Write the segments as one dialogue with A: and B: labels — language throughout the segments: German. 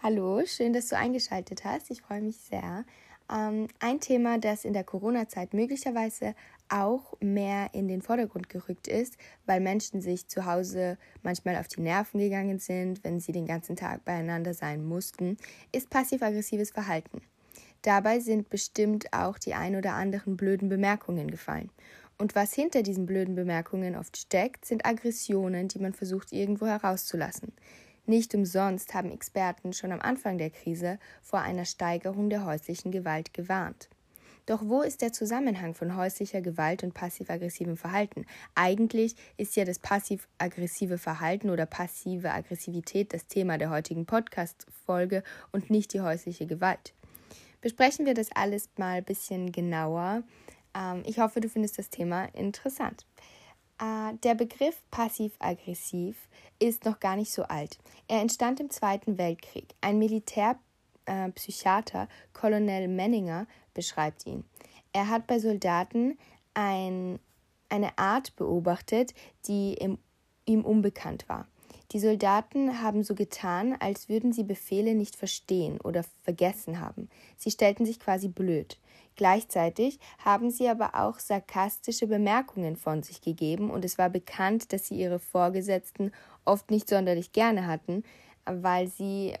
A: Hallo, schön, dass du eingeschaltet hast. Ich freue mich sehr. Ähm, ein Thema, das in der Corona-Zeit möglicherweise auch mehr in den Vordergrund gerückt ist, weil Menschen sich zu Hause manchmal auf die Nerven gegangen sind, wenn sie den ganzen Tag beieinander sein mussten, ist passiv-aggressives Verhalten. Dabei sind bestimmt auch die ein oder anderen blöden Bemerkungen gefallen. Und was hinter diesen blöden Bemerkungen oft steckt, sind Aggressionen, die man versucht irgendwo herauszulassen. Nicht umsonst haben Experten schon am Anfang der Krise vor einer Steigerung der häuslichen Gewalt gewarnt. Doch wo ist der Zusammenhang von häuslicher Gewalt und passiv-aggressivem Verhalten? Eigentlich ist ja das passiv-aggressive Verhalten oder passive Aggressivität das Thema der heutigen Podcast-Folge und nicht die häusliche Gewalt. Besprechen wir das alles mal ein bisschen genauer. Ähm, ich hoffe, du findest das Thema interessant. Äh, der Begriff passiv-aggressiv ist noch gar nicht so alt. Er entstand im Zweiten Weltkrieg. Ein Militärpsychiater, äh, Colonel Menninger, beschreibt ihn. Er hat bei Soldaten ein, eine Art beobachtet, die im, ihm unbekannt war. Die Soldaten haben so getan, als würden sie Befehle nicht verstehen oder vergessen haben. Sie stellten sich quasi blöd. Gleichzeitig haben sie aber auch sarkastische Bemerkungen von sich gegeben und es war bekannt, dass sie ihre Vorgesetzten oft nicht sonderlich gerne hatten, weil sie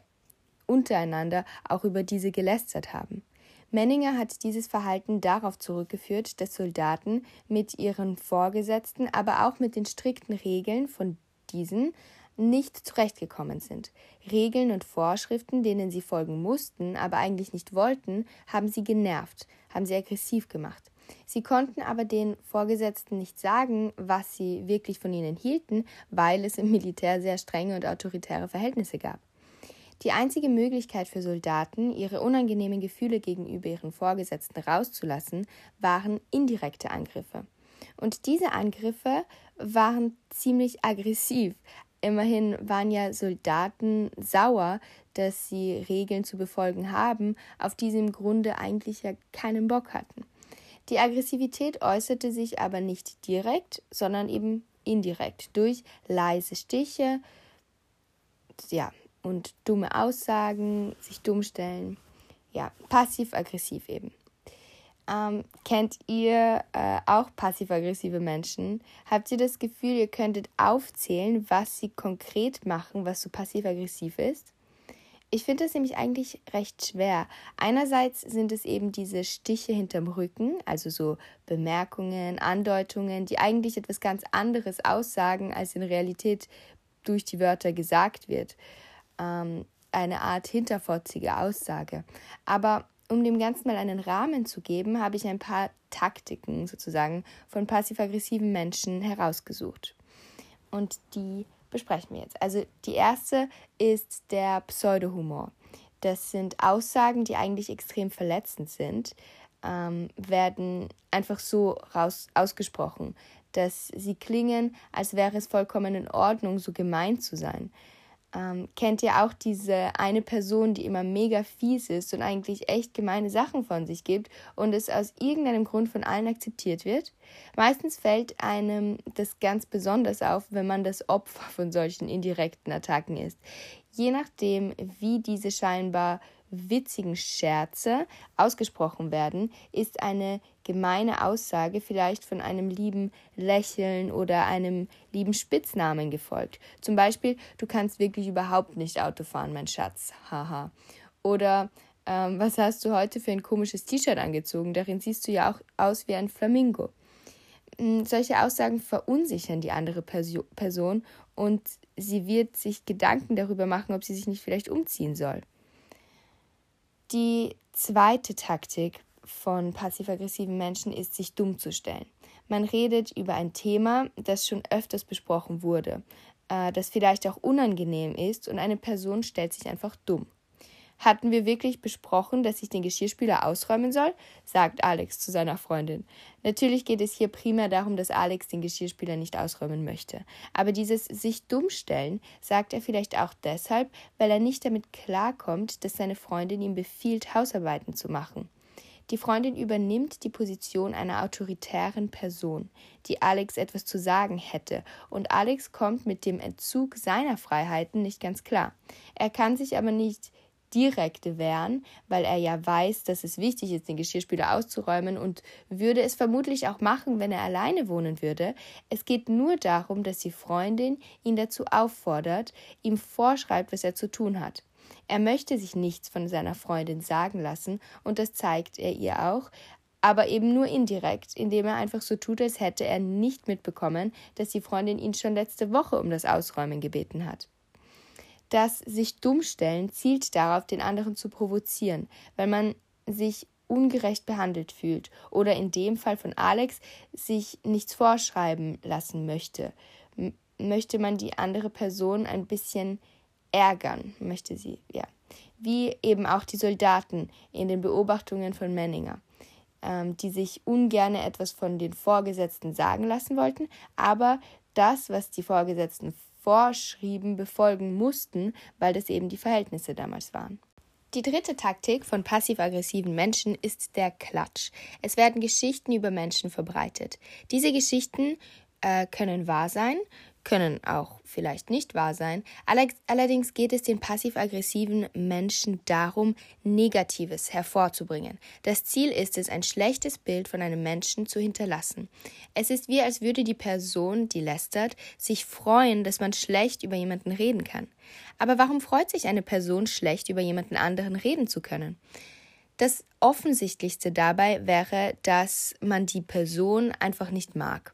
A: untereinander auch über diese gelästert haben. Menninger hat dieses Verhalten darauf zurückgeführt, dass Soldaten mit ihren Vorgesetzten, aber auch mit den strikten Regeln von diesen nicht zurechtgekommen sind. Regeln und Vorschriften, denen sie folgen mussten, aber eigentlich nicht wollten, haben sie genervt, haben sie aggressiv gemacht. Sie konnten aber den Vorgesetzten nicht sagen, was sie wirklich von ihnen hielten, weil es im Militär sehr strenge und autoritäre Verhältnisse gab. Die einzige Möglichkeit für Soldaten, ihre unangenehmen Gefühle gegenüber ihren Vorgesetzten rauszulassen, waren indirekte Angriffe. Und diese Angriffe waren ziemlich aggressiv. Immerhin waren ja Soldaten sauer, dass sie Regeln zu befolgen haben, auf die sie im Grunde eigentlich ja keinen Bock hatten. Die Aggressivität äußerte sich aber nicht direkt, sondern eben indirekt durch leise Stiche, ja, und dumme Aussagen, sich dumm stellen. Ja, passiv-aggressiv eben. Ähm, kennt ihr äh, auch passiv-aggressive Menschen? Habt ihr das Gefühl, ihr könntet aufzählen, was sie konkret machen, was so passiv-aggressiv ist? Ich finde das nämlich eigentlich recht schwer. Einerseits sind es eben diese Stiche hinterm Rücken, also so Bemerkungen, Andeutungen, die eigentlich etwas ganz anderes aussagen, als in Realität durch die Wörter gesagt wird ähm, eine Art hinterfotzige Aussage. Aber um dem Ganzen mal einen Rahmen zu geben, habe ich ein paar Taktiken sozusagen von passiv-aggressiven Menschen herausgesucht. Und die besprechen wir jetzt. Also die erste ist der Pseudohumor. Das sind Aussagen, die eigentlich extrem verletzend sind, ähm, werden einfach so raus ausgesprochen, dass sie klingen, als wäre es vollkommen in Ordnung, so gemein zu sein. Ähm, kennt ihr auch diese eine Person, die immer mega fies ist und eigentlich echt gemeine Sachen von sich gibt und es aus irgendeinem Grund von allen akzeptiert wird? Meistens fällt einem das ganz besonders auf, wenn man das Opfer von solchen indirekten Attacken ist. Je nachdem, wie diese scheinbar witzigen Scherze ausgesprochen werden, ist eine gemeine Aussage vielleicht von einem lieben Lächeln oder einem lieben Spitznamen gefolgt. Zum Beispiel, du kannst wirklich überhaupt nicht Auto fahren, mein Schatz. Haha. Oder ähm, was hast du heute für ein komisches T-Shirt angezogen? Darin siehst du ja auch aus wie ein Flamingo. Hm, solche Aussagen verunsichern die andere Perso Person und sie wird sich Gedanken darüber machen, ob sie sich nicht vielleicht umziehen soll. Die zweite Taktik von passiv-aggressiven Menschen ist, sich dumm zu stellen. Man redet über ein Thema, das schon öfters besprochen wurde, äh, das vielleicht auch unangenehm ist und eine Person stellt sich einfach dumm. Hatten wir wirklich besprochen, dass ich den Geschirrspüler ausräumen soll? sagt Alex zu seiner Freundin. Natürlich geht es hier primär darum, dass Alex den Geschirrspüler nicht ausräumen möchte. Aber dieses sich dumm stellen sagt er vielleicht auch deshalb, weil er nicht damit klarkommt, dass seine Freundin ihm befiehlt, Hausarbeiten zu machen. Die Freundin übernimmt die Position einer autoritären Person, die Alex etwas zu sagen hätte, und Alex kommt mit dem Entzug seiner Freiheiten nicht ganz klar. Er kann sich aber nicht direkt wehren, weil er ja weiß, dass es wichtig ist, den Geschirrspüler auszuräumen und würde es vermutlich auch machen, wenn er alleine wohnen würde. Es geht nur darum, dass die Freundin ihn dazu auffordert, ihm vorschreibt, was er zu tun hat. Er möchte sich nichts von seiner Freundin sagen lassen, und das zeigt er ihr auch, aber eben nur indirekt, indem er einfach so tut, als hätte er nicht mitbekommen, dass die Freundin ihn schon letzte Woche um das Ausräumen gebeten hat. Das sich dummstellen zielt darauf, den anderen zu provozieren, weil man sich ungerecht behandelt fühlt oder in dem Fall von Alex sich nichts vorschreiben lassen möchte. M möchte man die andere Person ein bisschen ärgern, möchte sie, ja. Wie eben auch die Soldaten in den Beobachtungen von Menninger, ähm, die sich ungern etwas von den Vorgesetzten sagen lassen wollten, aber das, was die Vorgesetzten vorschrieben, befolgen mussten, weil das eben die Verhältnisse damals waren. Die dritte Taktik von passiv-aggressiven Menschen ist der Klatsch. Es werden Geschichten über Menschen verbreitet. Diese Geschichten äh, können wahr sein, können auch vielleicht nicht wahr sein. Allerdings geht es den passiv-aggressiven Menschen darum, Negatives hervorzubringen. Das Ziel ist es, ein schlechtes Bild von einem Menschen zu hinterlassen. Es ist wie, als würde die Person, die lästert, sich freuen, dass man schlecht über jemanden reden kann. Aber warum freut sich eine Person schlecht über jemanden anderen reden zu können? Das Offensichtlichste dabei wäre, dass man die Person einfach nicht mag.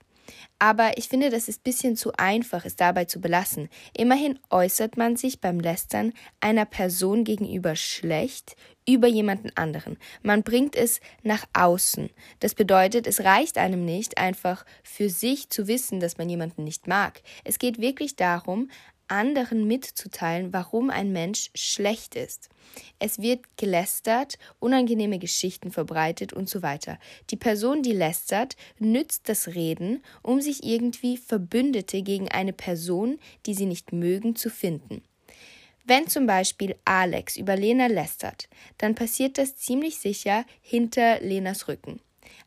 A: Aber ich finde, das ist ein bisschen zu einfach, es dabei zu belassen. Immerhin äußert man sich beim Lästern einer Person gegenüber schlecht über jemanden anderen. Man bringt es nach außen. Das bedeutet, es reicht einem nicht, einfach für sich zu wissen, dass man jemanden nicht mag. Es geht wirklich darum, anderen mitzuteilen, warum ein Mensch schlecht ist. Es wird gelästert, unangenehme Geschichten verbreitet und so weiter. Die Person, die lästert, nützt das Reden, um sich irgendwie Verbündete gegen eine Person, die sie nicht mögen, zu finden. Wenn zum Beispiel Alex über Lena lästert, dann passiert das ziemlich sicher hinter Lenas Rücken.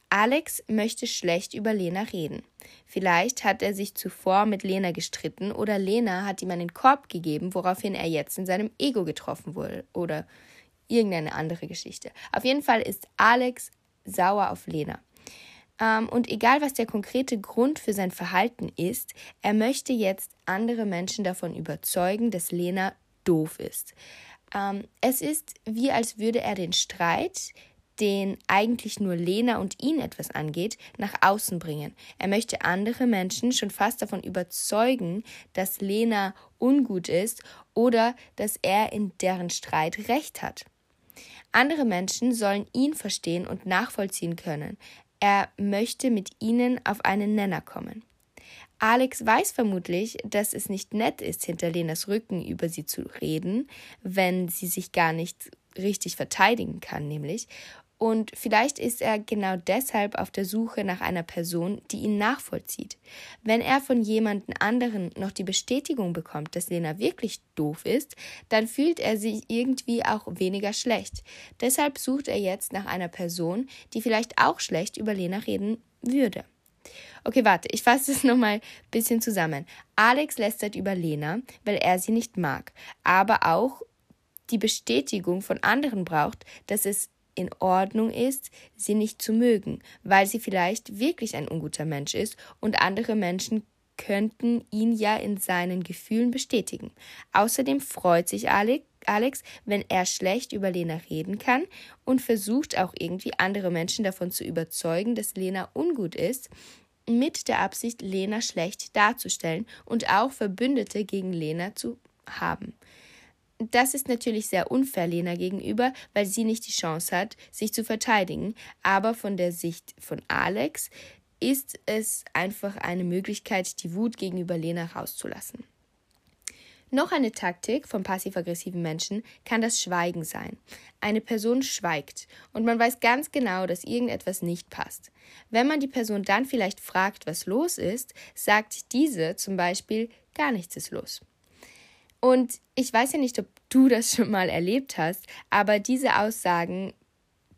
A: Alex möchte schlecht über Lena reden. Vielleicht hat er sich zuvor mit Lena gestritten oder Lena hat ihm einen Korb gegeben, woraufhin er jetzt in seinem Ego getroffen wurde oder irgendeine andere Geschichte. Auf jeden Fall ist Alex sauer auf Lena. Ähm, und egal, was der konkrete Grund für sein Verhalten ist, er möchte jetzt andere Menschen davon überzeugen, dass Lena doof ist. Ähm, es ist wie, als würde er den Streit, den eigentlich nur Lena und ihn etwas angeht, nach außen bringen. Er möchte andere Menschen schon fast davon überzeugen, dass Lena ungut ist oder dass er in deren Streit recht hat. Andere Menschen sollen ihn verstehen und nachvollziehen können. Er möchte mit ihnen auf einen Nenner kommen. Alex weiß vermutlich, dass es nicht nett ist, hinter Lenas Rücken über sie zu reden, wenn sie sich gar nicht richtig verteidigen kann, nämlich. Und vielleicht ist er genau deshalb auf der Suche nach einer Person, die ihn nachvollzieht. Wenn er von jemandem anderen noch die Bestätigung bekommt, dass Lena wirklich doof ist, dann fühlt er sich irgendwie auch weniger schlecht. Deshalb sucht er jetzt nach einer Person, die vielleicht auch schlecht über Lena reden würde. Okay, warte, ich fasse es nochmal ein bisschen zusammen. Alex lästert über Lena, weil er sie nicht mag, aber auch die Bestätigung von anderen braucht, dass es in Ordnung ist, sie nicht zu mögen, weil sie vielleicht wirklich ein unguter Mensch ist und andere Menschen könnten ihn ja in seinen Gefühlen bestätigen. Außerdem freut sich Alex, wenn er schlecht über Lena reden kann und versucht auch irgendwie andere Menschen davon zu überzeugen, dass Lena ungut ist, mit der Absicht, Lena schlecht darzustellen und auch Verbündete gegen Lena zu haben. Das ist natürlich sehr unfair Lena gegenüber, weil sie nicht die Chance hat, sich zu verteidigen. Aber von der Sicht von Alex ist es einfach eine Möglichkeit, die Wut gegenüber Lena rauszulassen. Noch eine Taktik von passiv-aggressiven Menschen kann das Schweigen sein. Eine Person schweigt und man weiß ganz genau, dass irgendetwas nicht passt. Wenn man die Person dann vielleicht fragt, was los ist, sagt diese zum Beispiel, gar nichts ist los. Und ich weiß ja nicht, ob du das schon mal erlebt hast, aber diese Aussagen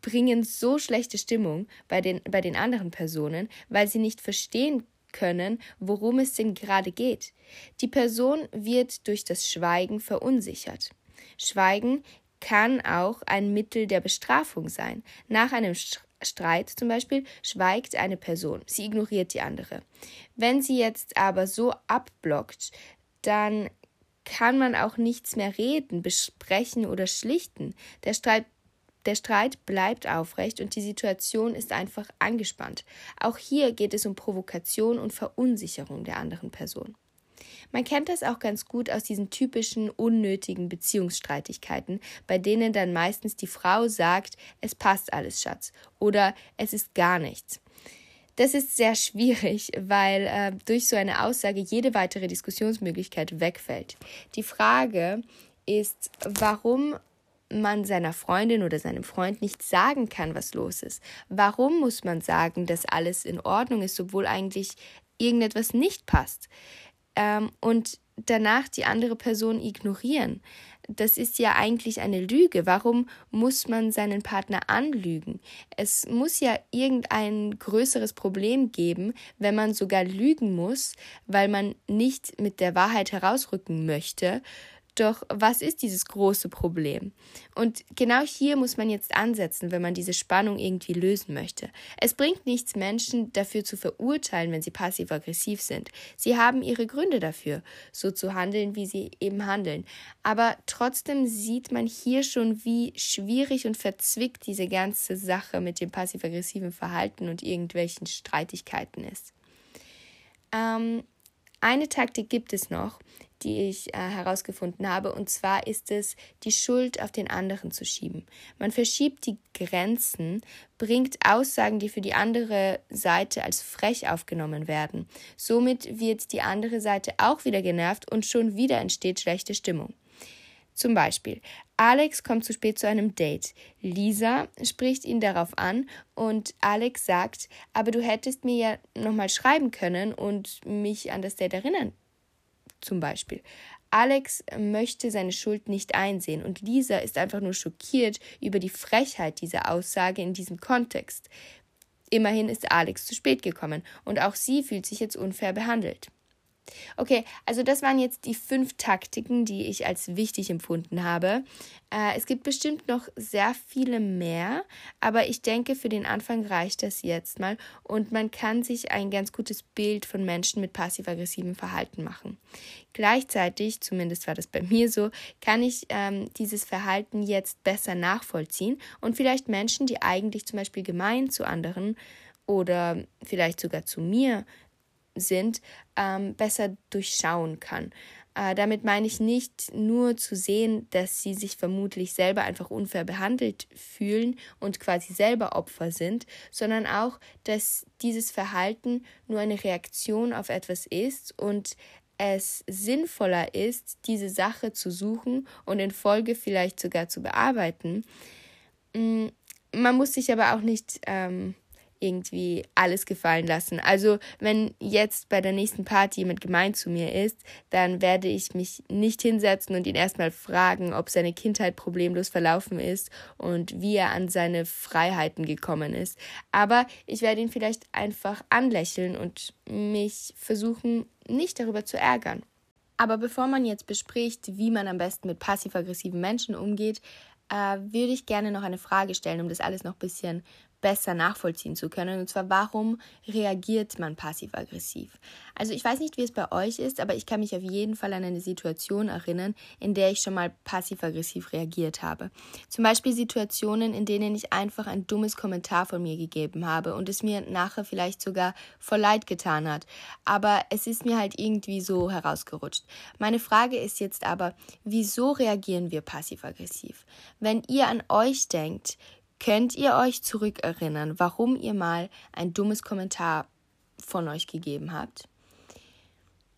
A: bringen so schlechte Stimmung bei den, bei den anderen Personen, weil sie nicht verstehen können, worum es denn gerade geht. Die Person wird durch das Schweigen verunsichert. Schweigen kann auch ein Mittel der Bestrafung sein. Nach einem Streit zum Beispiel schweigt eine Person, sie ignoriert die andere. Wenn sie jetzt aber so abblockt, dann kann man auch nichts mehr reden, besprechen oder schlichten. Der Streit der Streit bleibt aufrecht und die Situation ist einfach angespannt. Auch hier geht es um Provokation und Verunsicherung der anderen Person. Man kennt das auch ganz gut aus diesen typischen unnötigen Beziehungsstreitigkeiten, bei denen dann meistens die Frau sagt, es passt alles, Schatz, oder es ist gar nichts. Das ist sehr schwierig, weil äh, durch so eine Aussage jede weitere Diskussionsmöglichkeit wegfällt. Die Frage ist, warum man seiner Freundin oder seinem Freund nicht sagen kann, was los ist? Warum muss man sagen, dass alles in Ordnung ist, obwohl eigentlich irgendetwas nicht passt? Ähm, und danach die andere Person ignorieren. Das ist ja eigentlich eine Lüge. Warum muss man seinen Partner anlügen? Es muss ja irgendein größeres Problem geben, wenn man sogar lügen muss, weil man nicht mit der Wahrheit herausrücken möchte, doch was ist dieses große Problem? Und genau hier muss man jetzt ansetzen, wenn man diese Spannung irgendwie lösen möchte. Es bringt nichts, Menschen dafür zu verurteilen, wenn sie passiv-aggressiv sind. Sie haben ihre Gründe dafür, so zu handeln, wie sie eben handeln. Aber trotzdem sieht man hier schon, wie schwierig und verzwickt diese ganze Sache mit dem passiv-aggressiven Verhalten und irgendwelchen Streitigkeiten ist. Ähm, eine Taktik gibt es noch, die ich äh, herausgefunden habe, und zwar ist es, die Schuld auf den anderen zu schieben. Man verschiebt die Grenzen, bringt Aussagen, die für die andere Seite als frech aufgenommen werden. Somit wird die andere Seite auch wieder genervt und schon wieder entsteht schlechte Stimmung. Zum Beispiel, Alex kommt zu spät zu einem Date. Lisa spricht ihn darauf an und Alex sagt, aber du hättest mir ja nochmal schreiben können und mich an das Date erinnern. Zum Beispiel. Alex möchte seine Schuld nicht einsehen und Lisa ist einfach nur schockiert über die Frechheit dieser Aussage in diesem Kontext. Immerhin ist Alex zu spät gekommen und auch sie fühlt sich jetzt unfair behandelt. Okay, also das waren jetzt die fünf Taktiken, die ich als wichtig empfunden habe. Äh, es gibt bestimmt noch sehr viele mehr, aber ich denke, für den Anfang reicht das jetzt mal und man kann sich ein ganz gutes Bild von Menschen mit passiv-aggressivem Verhalten machen. Gleichzeitig, zumindest war das bei mir so, kann ich ähm, dieses Verhalten jetzt besser nachvollziehen und vielleicht Menschen, die eigentlich zum Beispiel gemein zu anderen oder vielleicht sogar zu mir sind, ähm, besser durchschauen kann. Äh, damit meine ich nicht nur zu sehen, dass sie sich vermutlich selber einfach unfair behandelt fühlen und quasi selber Opfer sind, sondern auch, dass dieses Verhalten nur eine Reaktion auf etwas ist und es sinnvoller ist, diese Sache zu suchen und in Folge vielleicht sogar zu bearbeiten. Mm, man muss sich aber auch nicht ähm, irgendwie alles gefallen lassen. Also wenn jetzt bei der nächsten Party jemand gemein zu mir ist, dann werde ich mich nicht hinsetzen und ihn erstmal fragen, ob seine Kindheit problemlos verlaufen ist und wie er an seine Freiheiten gekommen ist. Aber ich werde ihn vielleicht einfach anlächeln und mich versuchen, nicht darüber zu ärgern. Aber bevor man jetzt bespricht, wie man am besten mit passiv-aggressiven Menschen umgeht, äh, würde ich gerne noch eine Frage stellen, um das alles noch ein bisschen besser nachvollziehen zu können. Und zwar, warum reagiert man passiv-aggressiv? Also ich weiß nicht, wie es bei euch ist, aber ich kann mich auf jeden Fall an eine Situation erinnern, in der ich schon mal passiv-aggressiv reagiert habe. Zum Beispiel Situationen, in denen ich einfach ein dummes Kommentar von mir gegeben habe und es mir nachher vielleicht sogar voll leid getan hat. Aber es ist mir halt irgendwie so herausgerutscht. Meine Frage ist jetzt aber, wieso reagieren wir passiv-aggressiv? Wenn ihr an euch denkt, Könnt ihr euch zurückerinnern, warum ihr mal ein dummes Kommentar von euch gegeben habt?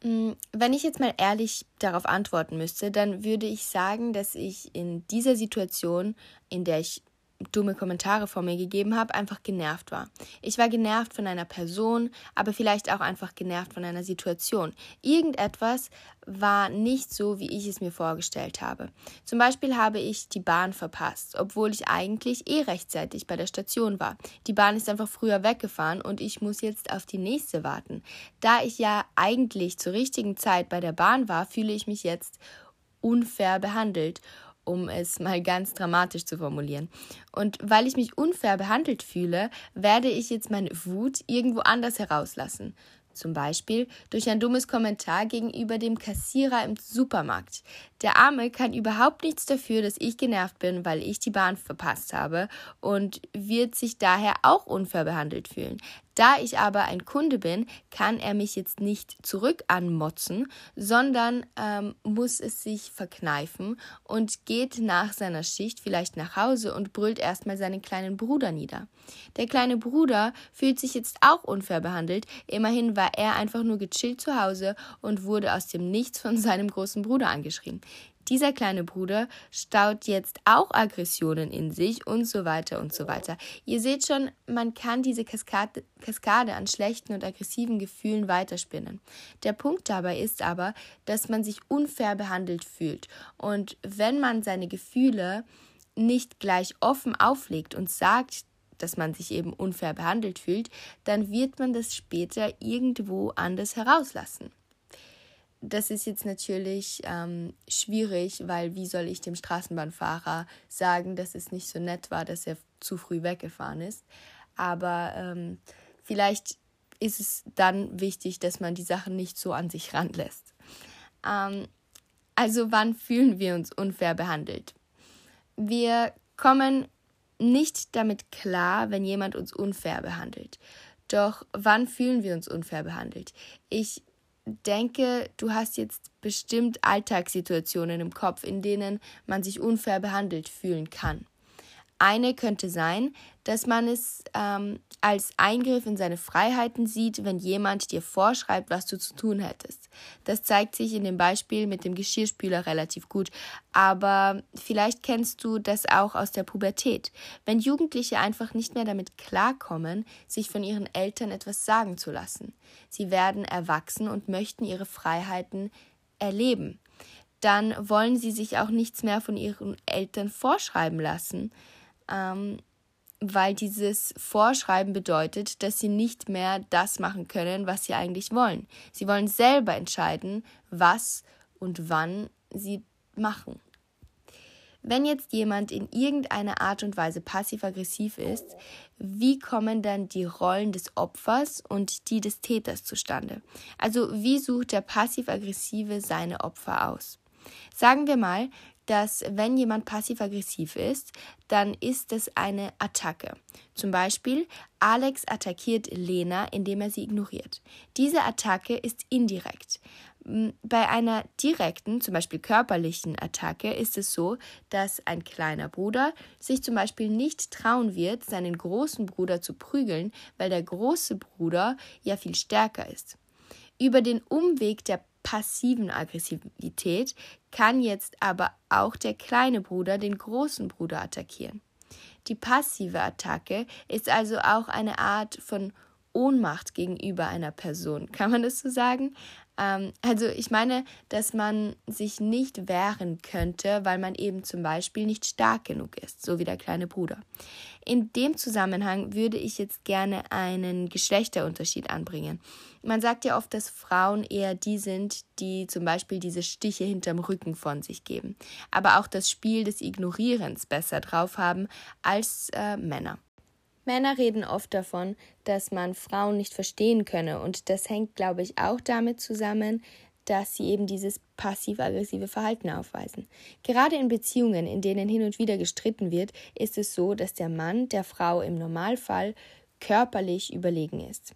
A: Mm, wenn ich jetzt mal ehrlich darauf antworten müsste, dann würde ich sagen, dass ich in dieser Situation, in der ich dumme Kommentare vor mir gegeben habe, einfach genervt war. Ich war genervt von einer Person, aber vielleicht auch einfach genervt von einer Situation. Irgendetwas war nicht so, wie ich es mir vorgestellt habe. Zum Beispiel habe ich die Bahn verpasst, obwohl ich eigentlich eh rechtzeitig bei der Station war. Die Bahn ist einfach früher weggefahren und ich muss jetzt auf die nächste warten. Da ich ja eigentlich zur richtigen Zeit bei der Bahn war, fühle ich mich jetzt unfair behandelt um es mal ganz dramatisch zu formulieren. Und weil ich mich unfair behandelt fühle, werde ich jetzt meine Wut irgendwo anders herauslassen. Zum Beispiel durch ein dummes Kommentar gegenüber dem Kassierer im Supermarkt. Der Arme kann überhaupt nichts dafür, dass ich genervt bin, weil ich die Bahn verpasst habe und wird sich daher auch unfair behandelt fühlen. Da ich aber ein Kunde bin, kann er mich jetzt nicht zurück anmotzen, sondern ähm, muss es sich verkneifen und geht nach seiner Schicht vielleicht nach Hause und brüllt erstmal seinen kleinen Bruder nieder. Der kleine Bruder fühlt sich jetzt auch unfair behandelt, immerhin war er einfach nur gechillt zu Hause und wurde aus dem Nichts von seinem großen Bruder angeschrien dieser kleine Bruder staut jetzt auch Aggressionen in sich und so weiter und so weiter. Ihr seht schon, man kann diese Kaskade, Kaskade an schlechten und aggressiven Gefühlen weiterspinnen. Der Punkt dabei ist aber, dass man sich unfair behandelt fühlt. Und wenn man seine Gefühle nicht gleich offen auflegt und sagt, dass man sich eben unfair behandelt fühlt, dann wird man das später irgendwo anders herauslassen das ist jetzt natürlich ähm, schwierig, weil wie soll ich dem Straßenbahnfahrer sagen, dass es nicht so nett war, dass er zu früh weggefahren ist. Aber ähm, vielleicht ist es dann wichtig, dass man die Sachen nicht so an sich ranlässt. Ähm, also wann fühlen wir uns unfair behandelt? Wir kommen nicht damit klar, wenn jemand uns unfair behandelt. Doch wann fühlen wir uns unfair behandelt? Ich denke, du hast jetzt bestimmt Alltagssituationen im Kopf, in denen man sich unfair behandelt fühlen kann. Eine könnte sein, dass man es ähm, als Eingriff in seine Freiheiten sieht, wenn jemand dir vorschreibt, was du zu tun hättest. Das zeigt sich in dem Beispiel mit dem Geschirrspüler relativ gut, aber vielleicht kennst du das auch aus der Pubertät, wenn Jugendliche einfach nicht mehr damit klarkommen, sich von ihren Eltern etwas sagen zu lassen. Sie werden erwachsen und möchten ihre Freiheiten erleben. Dann wollen sie sich auch nichts mehr von ihren Eltern vorschreiben lassen ähm, weil dieses Vorschreiben bedeutet, dass sie nicht mehr das machen können, was sie eigentlich wollen. Sie wollen selber entscheiden, was und wann sie machen. Wenn jetzt jemand in irgendeiner Art und Weise passiv-aggressiv ist, wie kommen dann die Rollen des Opfers und die des Täters zustande? Also wie sucht der passiv-aggressive seine Opfer aus? Sagen wir mal, dass wenn jemand passiv-aggressiv ist, dann ist es eine Attacke. Zum Beispiel, Alex attackiert Lena, indem er sie ignoriert. Diese Attacke ist indirekt. Bei einer direkten, zum Beispiel körperlichen Attacke ist es so, dass ein kleiner Bruder sich zum Beispiel nicht trauen wird, seinen großen Bruder zu prügeln, weil der große Bruder ja viel stärker ist. Über den Umweg der passiven Aggressivität kann jetzt aber auch der kleine Bruder den großen Bruder attackieren. Die passive Attacke ist also auch eine Art von Ohnmacht gegenüber einer Person. Kann man das so sagen? Ähm, also ich meine, dass man sich nicht wehren könnte, weil man eben zum Beispiel nicht stark genug ist, so wie der kleine Bruder. In dem Zusammenhang würde ich jetzt gerne einen Geschlechterunterschied anbringen. Man sagt ja oft, dass Frauen eher die sind, die zum Beispiel diese Stiche hinterm Rücken von sich geben, aber auch das Spiel des Ignorierens besser drauf haben als äh, Männer. Männer reden oft davon, dass man Frauen nicht verstehen könne, und das hängt, glaube ich, auch damit zusammen, dass sie eben dieses passiv-aggressive Verhalten aufweisen. Gerade in Beziehungen, in denen hin und wieder gestritten wird, ist es so, dass der Mann der Frau im Normalfall körperlich überlegen ist.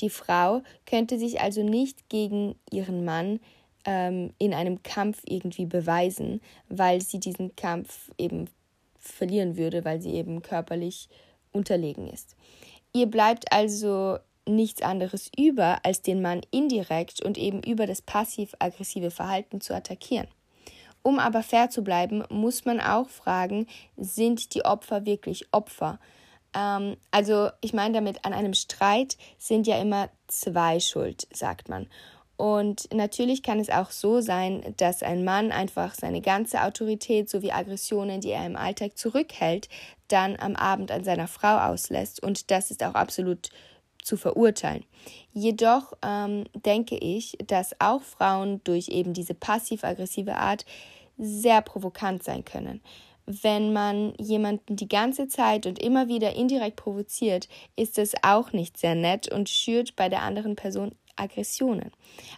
A: Die Frau könnte sich also nicht gegen ihren Mann ähm, in einem Kampf irgendwie beweisen, weil sie diesen Kampf eben verlieren würde, weil sie eben körperlich unterlegen ist. Ihr bleibt also nichts anderes über, als den Mann indirekt und eben über das passiv-aggressive Verhalten zu attackieren. Um aber fair zu bleiben, muss man auch fragen, sind die Opfer wirklich Opfer? Ähm, also ich meine damit, an einem Streit sind ja immer zwei schuld, sagt man. Und natürlich kann es auch so sein, dass ein Mann einfach seine ganze Autorität sowie Aggressionen, die er im Alltag zurückhält, dann am Abend an seiner Frau auslässt. Und das ist auch absolut zu verurteilen. Jedoch ähm, denke ich, dass auch Frauen durch eben diese passiv-aggressive Art sehr provokant sein können. Wenn man jemanden die ganze Zeit und immer wieder indirekt provoziert, ist es auch nicht sehr nett und schürt bei der anderen Person Aggressionen.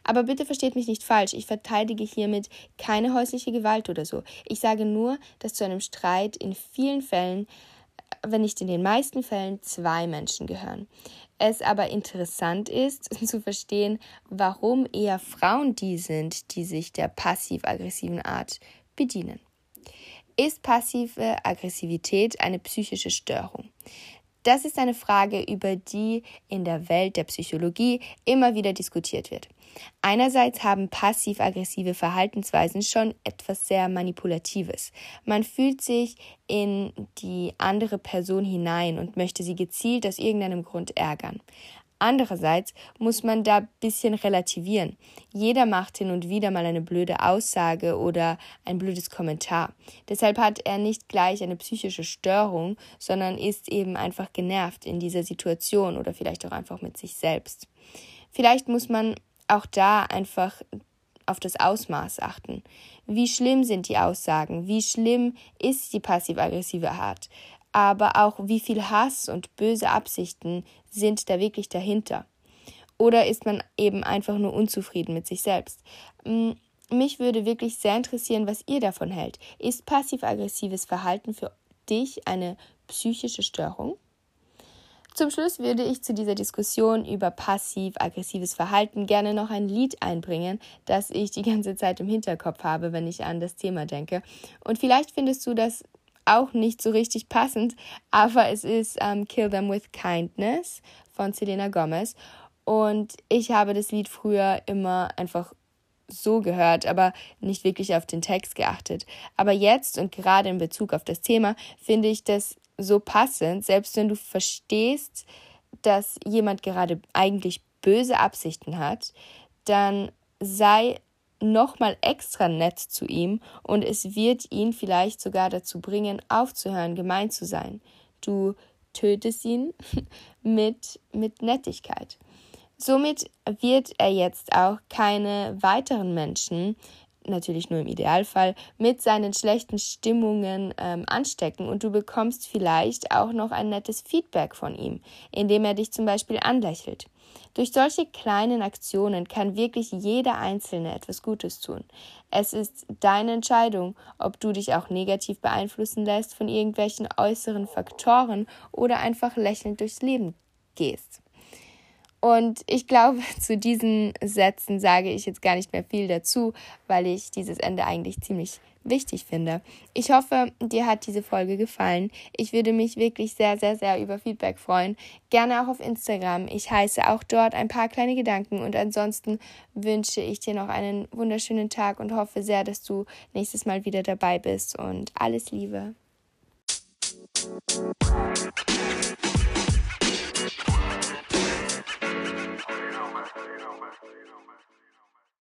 A: Aber bitte versteht mich nicht falsch, ich verteidige hiermit keine häusliche Gewalt oder so. Ich sage nur, dass zu einem Streit in vielen Fällen, wenn nicht in den meisten Fällen, zwei Menschen gehören. Es aber interessant ist zu verstehen, warum eher Frauen die sind, die sich der passiv-aggressiven Art bedienen. Ist passive Aggressivität eine psychische Störung? Das ist eine Frage, über die in der Welt der Psychologie immer wieder diskutiert wird. Einerseits haben passiv-aggressive Verhaltensweisen schon etwas sehr Manipulatives. Man fühlt sich in die andere Person hinein und möchte sie gezielt aus irgendeinem Grund ärgern. Andererseits muss man da ein bisschen relativieren. Jeder macht hin und wieder mal eine blöde Aussage oder ein blödes Kommentar. Deshalb hat er nicht gleich eine psychische Störung, sondern ist eben einfach genervt in dieser Situation oder vielleicht auch einfach mit sich selbst. Vielleicht muss man auch da einfach auf das Ausmaß achten. Wie schlimm sind die Aussagen? Wie schlimm ist die passiv-aggressive Art? Aber auch wie viel Hass und böse Absichten sind da wirklich dahinter. Oder ist man eben einfach nur unzufrieden mit sich selbst? Mm, mich würde wirklich sehr interessieren, was ihr davon hält. Ist passiv-aggressives Verhalten für dich eine psychische Störung? Zum Schluss würde ich zu dieser Diskussion über passiv-aggressives Verhalten gerne noch ein Lied einbringen, das ich die ganze Zeit im Hinterkopf habe, wenn ich an das Thema denke. Und vielleicht findest du das auch nicht so richtig passend, aber es ist ähm, Kill Them with Kindness von Selena Gomez. Und ich habe das Lied früher immer einfach so gehört, aber nicht wirklich auf den Text geachtet. Aber jetzt und gerade in Bezug auf das Thema finde ich das so passend, selbst wenn du verstehst, dass jemand gerade eigentlich böse Absichten hat, dann sei nochmal extra nett zu ihm und es wird ihn vielleicht sogar dazu bringen, aufzuhören, gemein zu sein. Du tötest ihn mit, mit Nettigkeit. Somit wird er jetzt auch keine weiteren Menschen natürlich nur im Idealfall, mit seinen schlechten Stimmungen ähm, anstecken und du bekommst vielleicht auch noch ein nettes Feedback von ihm, indem er dich zum Beispiel anlächelt. Durch solche kleinen Aktionen kann wirklich jeder Einzelne etwas Gutes tun. Es ist deine Entscheidung, ob du dich auch negativ beeinflussen lässt von irgendwelchen äußeren Faktoren oder einfach lächelnd durchs Leben gehst. Und ich glaube, zu diesen Sätzen sage ich jetzt gar nicht mehr viel dazu, weil ich dieses Ende eigentlich ziemlich wichtig finde. Ich hoffe, dir hat diese Folge gefallen. Ich würde mich wirklich sehr, sehr, sehr über Feedback freuen. Gerne auch auf Instagram. Ich heiße auch dort ein paar kleine Gedanken und ansonsten wünsche ich dir noch einen wunderschönen Tag und hoffe sehr, dass du nächstes Mal wieder dabei bist und alles Liebe.